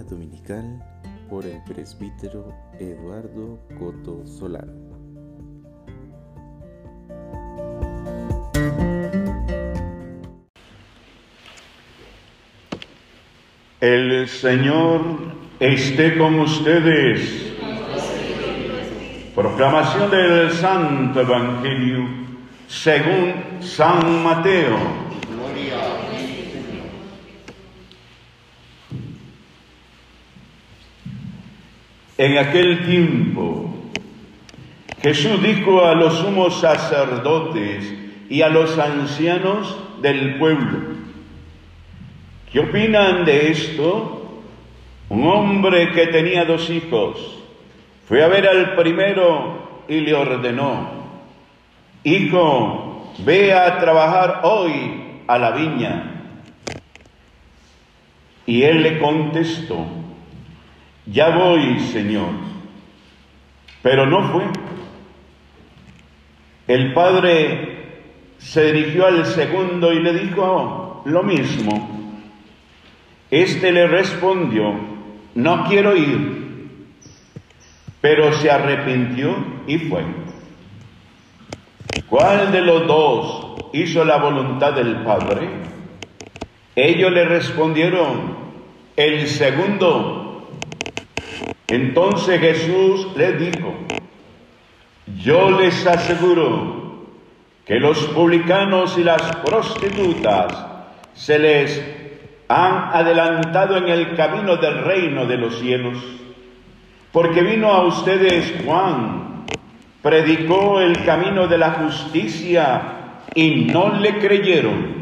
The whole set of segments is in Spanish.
Dominical por el presbítero Eduardo Coto Solano. El Señor esté con ustedes. Proclamación del Santo Evangelio según San Mateo. En aquel tiempo, Jesús dijo a los sumos sacerdotes y a los ancianos del pueblo, ¿qué opinan de esto? Un hombre que tenía dos hijos fue a ver al primero y le ordenó, Hijo, ve a trabajar hoy a la viña. Y él le contestó, ya voy, Señor. Pero no fue. El padre se dirigió al segundo y le dijo lo mismo. Este le respondió, no quiero ir, pero se arrepintió y fue. ¿Cuál de los dos hizo la voluntad del Padre? Ellos le respondieron, el segundo. Entonces Jesús les dijo, yo les aseguro que los publicanos y las prostitutas se les han adelantado en el camino del reino de los cielos, porque vino a ustedes Juan, predicó el camino de la justicia y no le creyeron.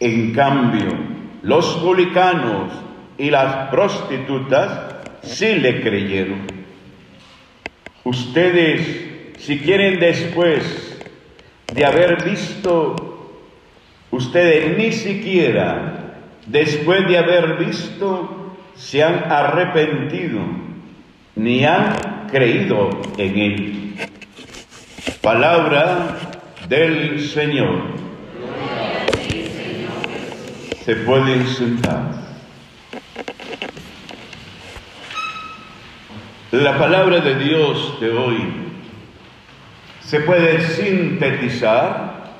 En cambio, los publicanos y las prostitutas sí le creyeron. Ustedes, si quieren después de haber visto, ustedes ni siquiera después de haber visto se han arrepentido ni han creído en él. Palabra del Señor se pueden sentar. La palabra de Dios de hoy se puede sintetizar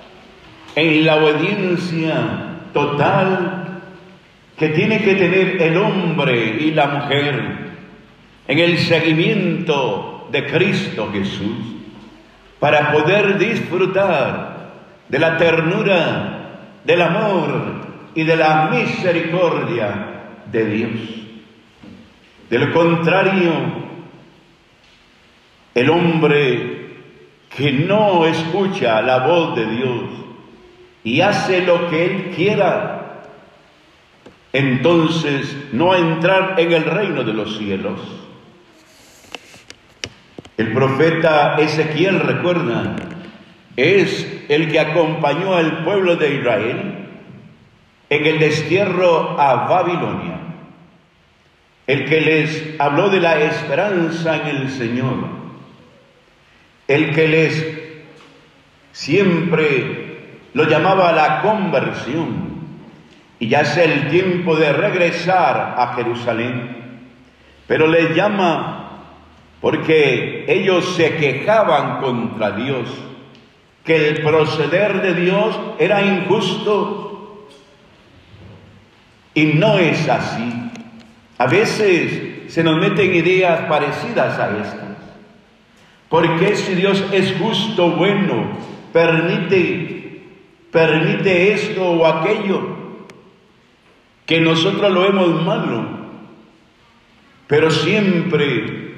en la obediencia total que tiene que tener el hombre y la mujer en el seguimiento de Cristo Jesús para poder disfrutar de la ternura, del amor, y de la misericordia de Dios. De lo contrario, el hombre que no escucha la voz de Dios y hace lo que él quiera, entonces no entrar en el reino de los cielos. El profeta Ezequiel, recuerda, es el que acompañó al pueblo de Israel en el destierro a Babilonia, el que les habló de la esperanza en el Señor, el que les siempre lo llamaba la conversión, y ya es el tiempo de regresar a Jerusalén, pero les llama porque ellos se quejaban contra Dios, que el proceder de Dios era injusto y no es así. A veces se nos meten ideas parecidas a estas. Porque si Dios es justo, bueno, permite, permite esto o aquello, que nosotros lo vemos malo, pero siempre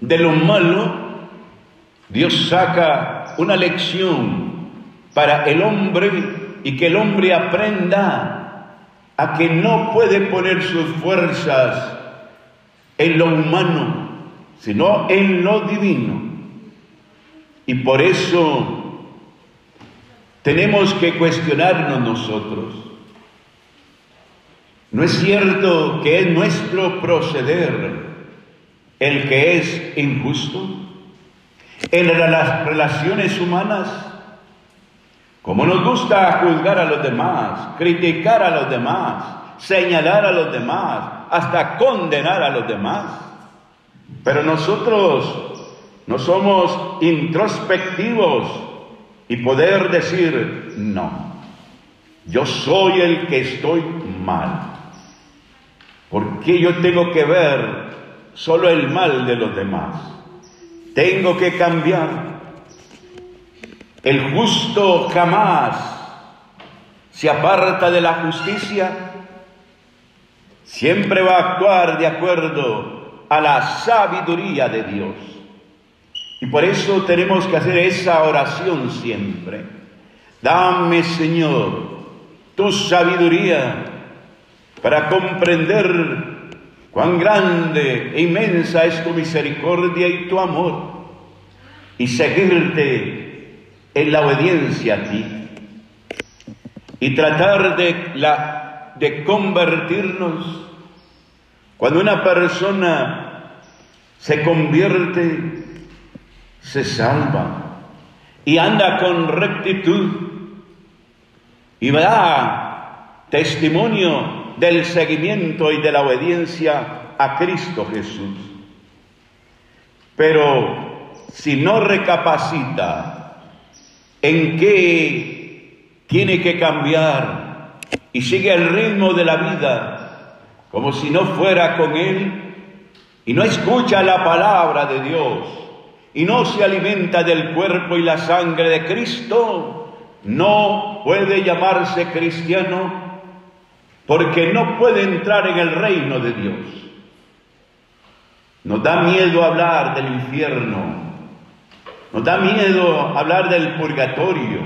de lo malo Dios saca una lección para el hombre y que el hombre aprenda a que no puede poner sus fuerzas en lo humano, sino en lo divino. Y por eso tenemos que cuestionarnos nosotros. ¿No es cierto que es nuestro proceder el que es injusto? En las relaciones humanas, Como nos gusta juzgar a los demás, criticar a los demás, señalar a los demás, hasta condenar a los demás. Pero nosotros no somos introspectivos y poder decir, no, yo soy el que estoy mal. ¿Por qué yo tengo que ver solo el mal de los demás? Tengo que cambiar. El justo jamás se aparta de la justicia, siempre va a actuar de acuerdo a la sabiduría de Dios. Y por eso tenemos que hacer esa oración siempre. Dame, Señor, tu sabiduría para comprender cuán grande e inmensa es tu misericordia y tu amor y seguirte en la obediencia a ti y tratar de, la, de convertirnos. Cuando una persona se convierte, se salva y anda con rectitud y da testimonio del seguimiento y de la obediencia a Cristo Jesús. Pero si no recapacita en qué tiene que cambiar y sigue el ritmo de la vida como si no fuera con Él y no escucha la palabra de Dios y no se alimenta del cuerpo y la sangre de Cristo, no puede llamarse cristiano porque no puede entrar en el reino de Dios. Nos da miedo hablar del infierno, nos da miedo hablar del purgatorio,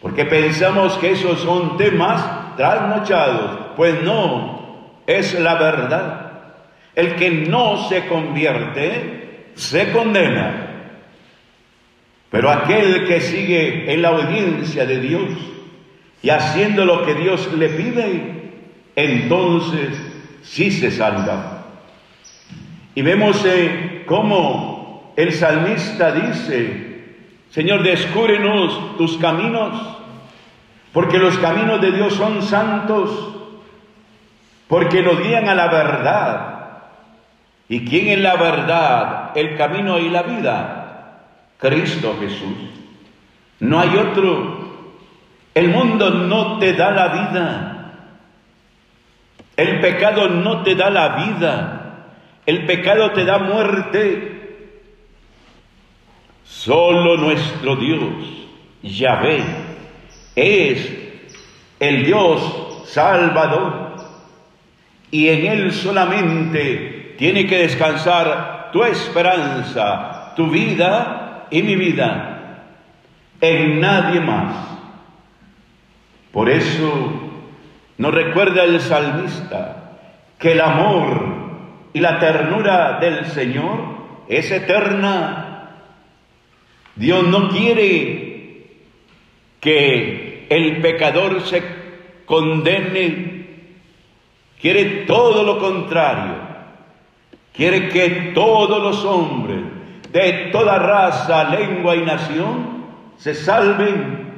porque pensamos que esos son temas trasnochados. Pues no, es la verdad. El que no se convierte se condena. Pero aquel que sigue en la obediencia de Dios y haciendo lo que Dios le pide, entonces sí se salva. Y vemos eh, cómo el salmista dice, Señor, descúbrenos tus caminos, porque los caminos de Dios son santos, porque nos guían a la verdad. ¿Y quién es la verdad, el camino y la vida? Cristo Jesús. No hay otro. El mundo no te da la vida. El pecado no te da la vida. El pecado te da muerte. Solo nuestro Dios, Yahvé, es el Dios salvador. Y en Él solamente tiene que descansar tu esperanza, tu vida y mi vida, en nadie más. Por eso nos recuerda el salmista que el amor y la ternura del Señor es eterna Dios no quiere que el pecador se condene, quiere todo lo contrario, quiere que todos los hombres de toda raza, lengua y nación se salven,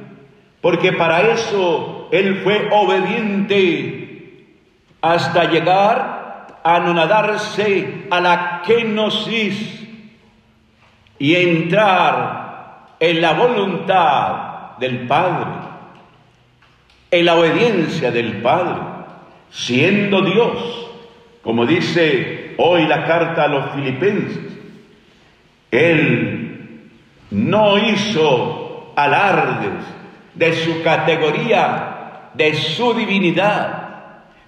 porque para eso Él fue obediente hasta llegar a anonadarse a la kenosis y entrar en la voluntad del Padre, en la obediencia del Padre, siendo Dios, como dice hoy la carta a los filipenses, Él no hizo alardes de su categoría, de su divinidad,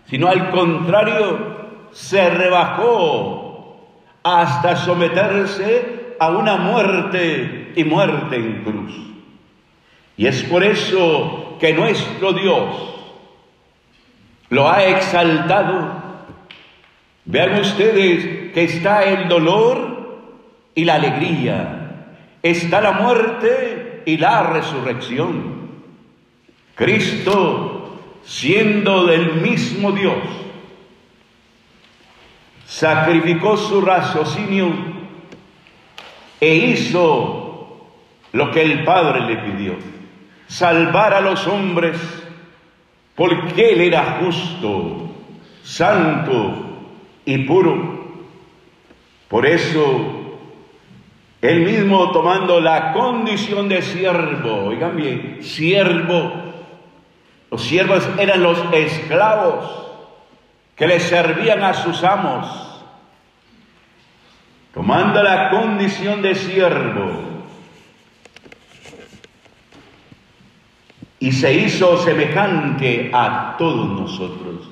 sino al contrario, se rebajó hasta someterse a una muerte y muerte en cruz. Y es por eso que nuestro Dios lo ha exaltado. Vean ustedes que está el dolor y la alegría, está la muerte y la resurrección. Cristo, siendo del mismo Dios, sacrificó su raciocinio e hizo lo que el Padre le pidió. salvar a los hombres porque Él era justo, santo y puro. Por eso, Él mismo tomando la condición de siervo, oigan bien, siervo, los siervos eran los esclavos que le servían a sus amos tomando la condición de siervo, y se hizo semejante a todos nosotros.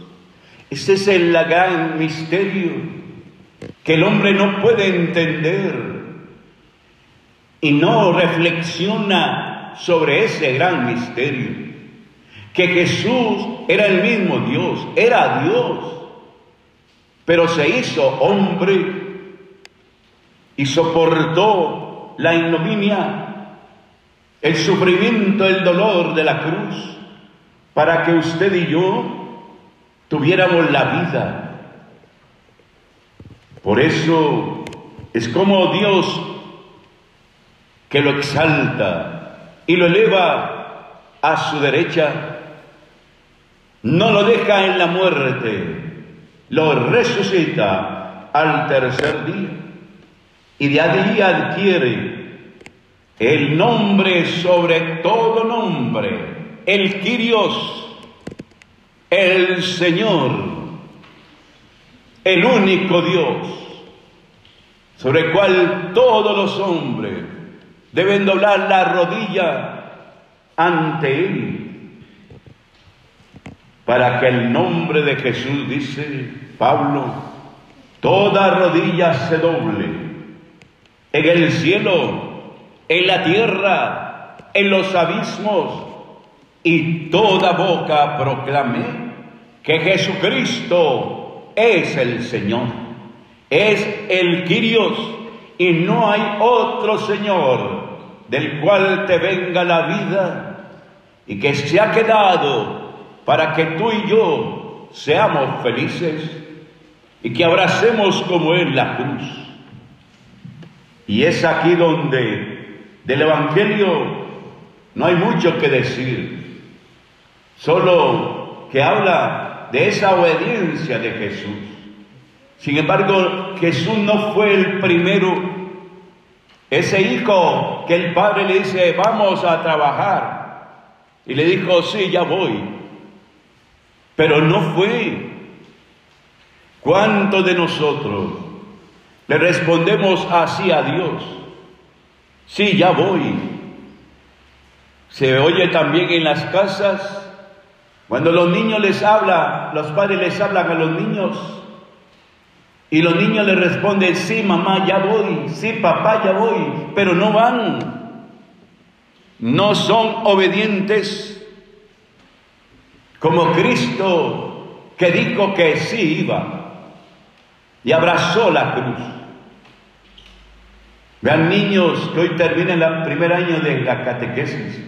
Ese es el gran misterio que el hombre no puede entender y no reflexiona sobre ese gran misterio. Que Jesús era el mismo Dios, era Dios, pero se hizo hombre y soportó la ignominia, el sufrimiento, el dolor de la cruz, para que usted y yo tuviéramos la vida. Por eso es como Dios que lo exalta y lo eleva a su derecha, no lo deja en la muerte, lo resucita al tercer día y de allí adquiere el nombre sobre todo nombre, el Kyrios, el Señor, el único Dios, sobre el cual todos los hombres deben doblar la rodilla ante Él, para que el nombre de Jesús, dice Pablo, toda rodilla se doble en el cielo, en la tierra, en los abismos, y toda boca proclame que Jesucristo es el Señor, es el Quirios, y no hay otro Señor del cual te venga la vida y que se ha quedado para que tú y yo seamos felices y que abracemos como Él la cruz. Y es aquí donde del Evangelio no hay mucho que decir, solo que habla de esa obediencia de Jesús. Sin embargo, Jesús no fue el primero, ese hijo que el padre le dice, vamos a trabajar. Y le dijo, sí, ya voy. Pero no fue. ¿Cuántos de nosotros le respondemos así a Dios. Sí, ya voy. Se oye también en las casas, cuando los niños les hablan, los padres les hablan a los niños, y los niños les responden, sí, mamá, ya voy, sí, papá, ya voy, pero no van. No son obedientes como Cristo que dijo que sí iba y abrazó la cruz. Vean niños que hoy terminan el primer año de la catequesis.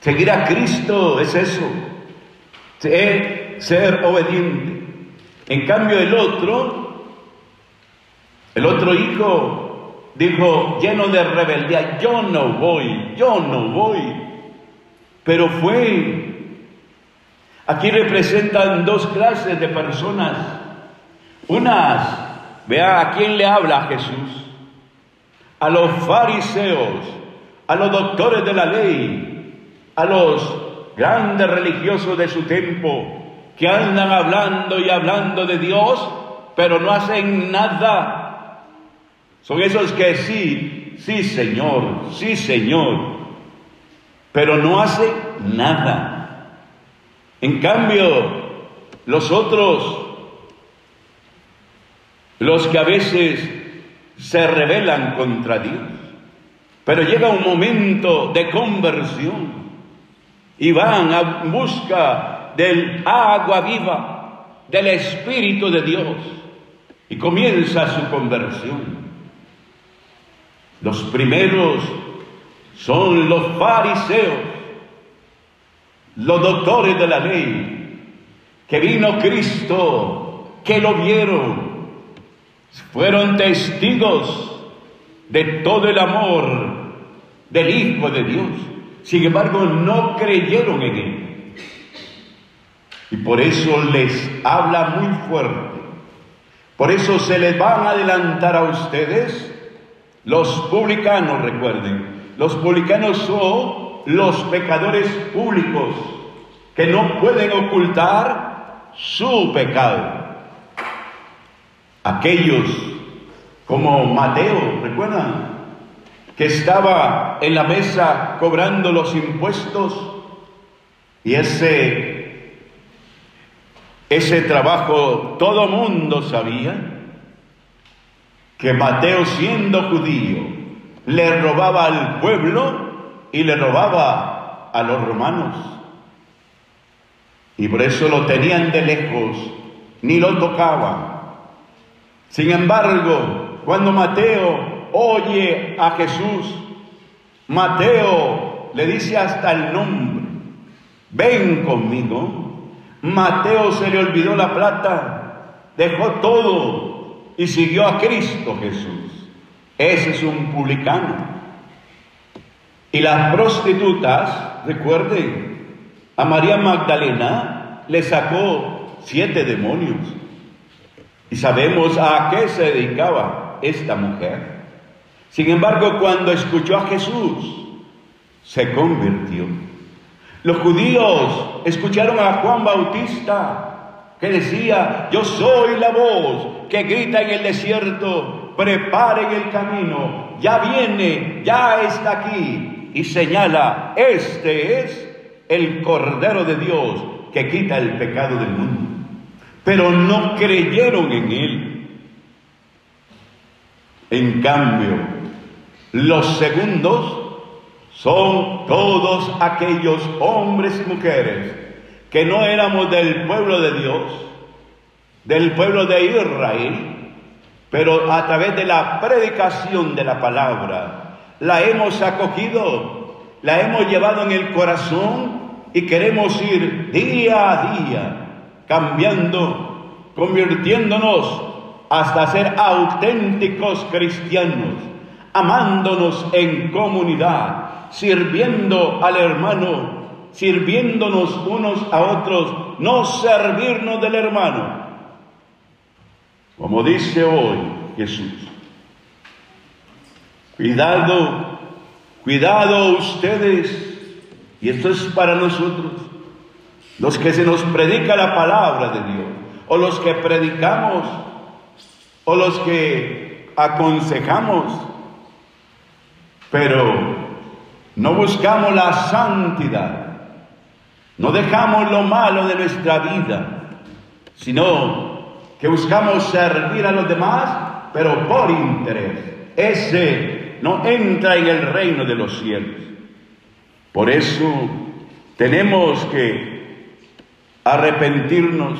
Seguir a Cristo es eso, ser, ser obediente. En cambio el otro, el otro hijo dijo lleno de rebeldía, yo no voy, yo no voy. Pero fue. Aquí representan dos clases de personas. Unas, vea a quién le habla Jesús a los fariseos, a los doctores de la ley, a los grandes religiosos de su tiempo, que andan hablando y hablando de Dios, pero no hacen nada. Son esos que sí, sí Señor, sí Señor, pero no hacen nada. En cambio, los otros, los que a veces se rebelan contra Dios. Pero llega un momento de conversión y van a busca del agua viva, del Espíritu de Dios, y comienza su conversión. Los primeros son los fariseos, los doctores de la ley, que vino Cristo, que lo vieron, fueron testigos de todo el amor del Hijo de Dios. Sin embargo, no creyeron en él. Y por eso les habla muy fuerte. Por eso se les van a adelantar a ustedes los publicanos, recuerden. Los publicanos son los pecadores públicos que no pueden ocultar su pecado. Aquellos como Mateo, ¿recuerdan? Que estaba en la mesa cobrando los impuestos y ese, ese trabajo todo mundo sabía que Mateo siendo judío le robaba al pueblo y le robaba a los romanos. Y por eso lo tenían de lejos, ni lo tocaban. Sin embargo, cuando Mateo oye a Jesús, Mateo le dice hasta el nombre, ven conmigo. Mateo se le olvidó la plata, dejó todo y siguió a Cristo Jesús. Ese es un publicano. Y las prostitutas, recuerden, a María Magdalena le sacó siete demonios. Y sabemos a qué se dedicaba esta mujer. Sin embargo, cuando escuchó a Jesús, se convirtió. Los judíos escucharon a Juan Bautista que decía, yo soy la voz que grita en el desierto, preparen el camino, ya viene, ya está aquí, y señala, este es el Cordero de Dios que quita el pecado del mundo pero no creyeron en él. En cambio, los segundos son todos aquellos hombres y mujeres que no éramos del pueblo de Dios, del pueblo de Israel, pero a través de la predicación de la palabra la hemos acogido, la hemos llevado en el corazón y queremos ir día a día cambiando, convirtiéndonos hasta ser auténticos cristianos, amándonos en comunidad, sirviendo al hermano, sirviéndonos unos a otros, no servirnos del hermano. Como dice hoy Jesús, cuidado, cuidado ustedes, y esto es para nosotros, los que se nos predica la palabra de Dios, o los que predicamos, o los que aconsejamos, pero no buscamos la santidad, no dejamos lo malo de nuestra vida, sino que buscamos servir a los demás, pero por interés. Ese no entra en el reino de los cielos. Por eso tenemos que arrepentirnos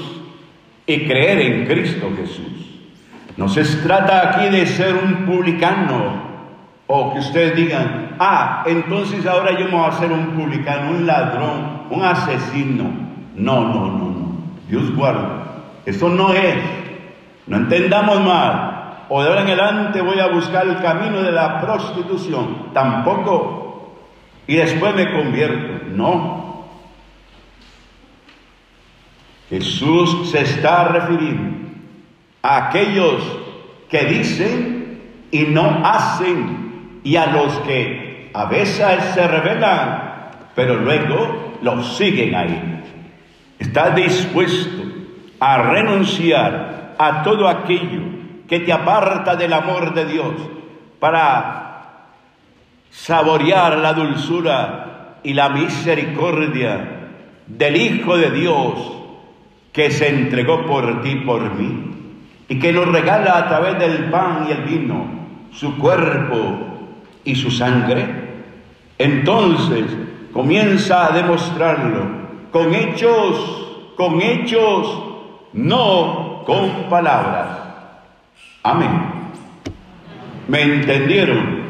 y creer en Cristo Jesús. No se trata aquí de ser un publicano o que ustedes digan, ah, entonces ahora yo me voy a ser un publicano, un ladrón, un asesino. No, no, no, no. Dios guarda. Eso no es. No entendamos mal. O de ahora en adelante voy a buscar el camino de la prostitución. Tampoco. Y después me convierto. No. Jesús se está refiriendo a aquellos que dicen y no hacen y a los que a veces se rebelan, pero luego los siguen ahí. Está dispuesto a renunciar a todo aquello que te aparta del amor de Dios para saborear la dulzura y la misericordia del Hijo de Dios que se entregó por ti, por mí, y que nos regala a través del pan y el vino su cuerpo y su sangre, entonces comienza a demostrarlo con hechos, con hechos, no con palabras. Amén. ¿Me entendieron?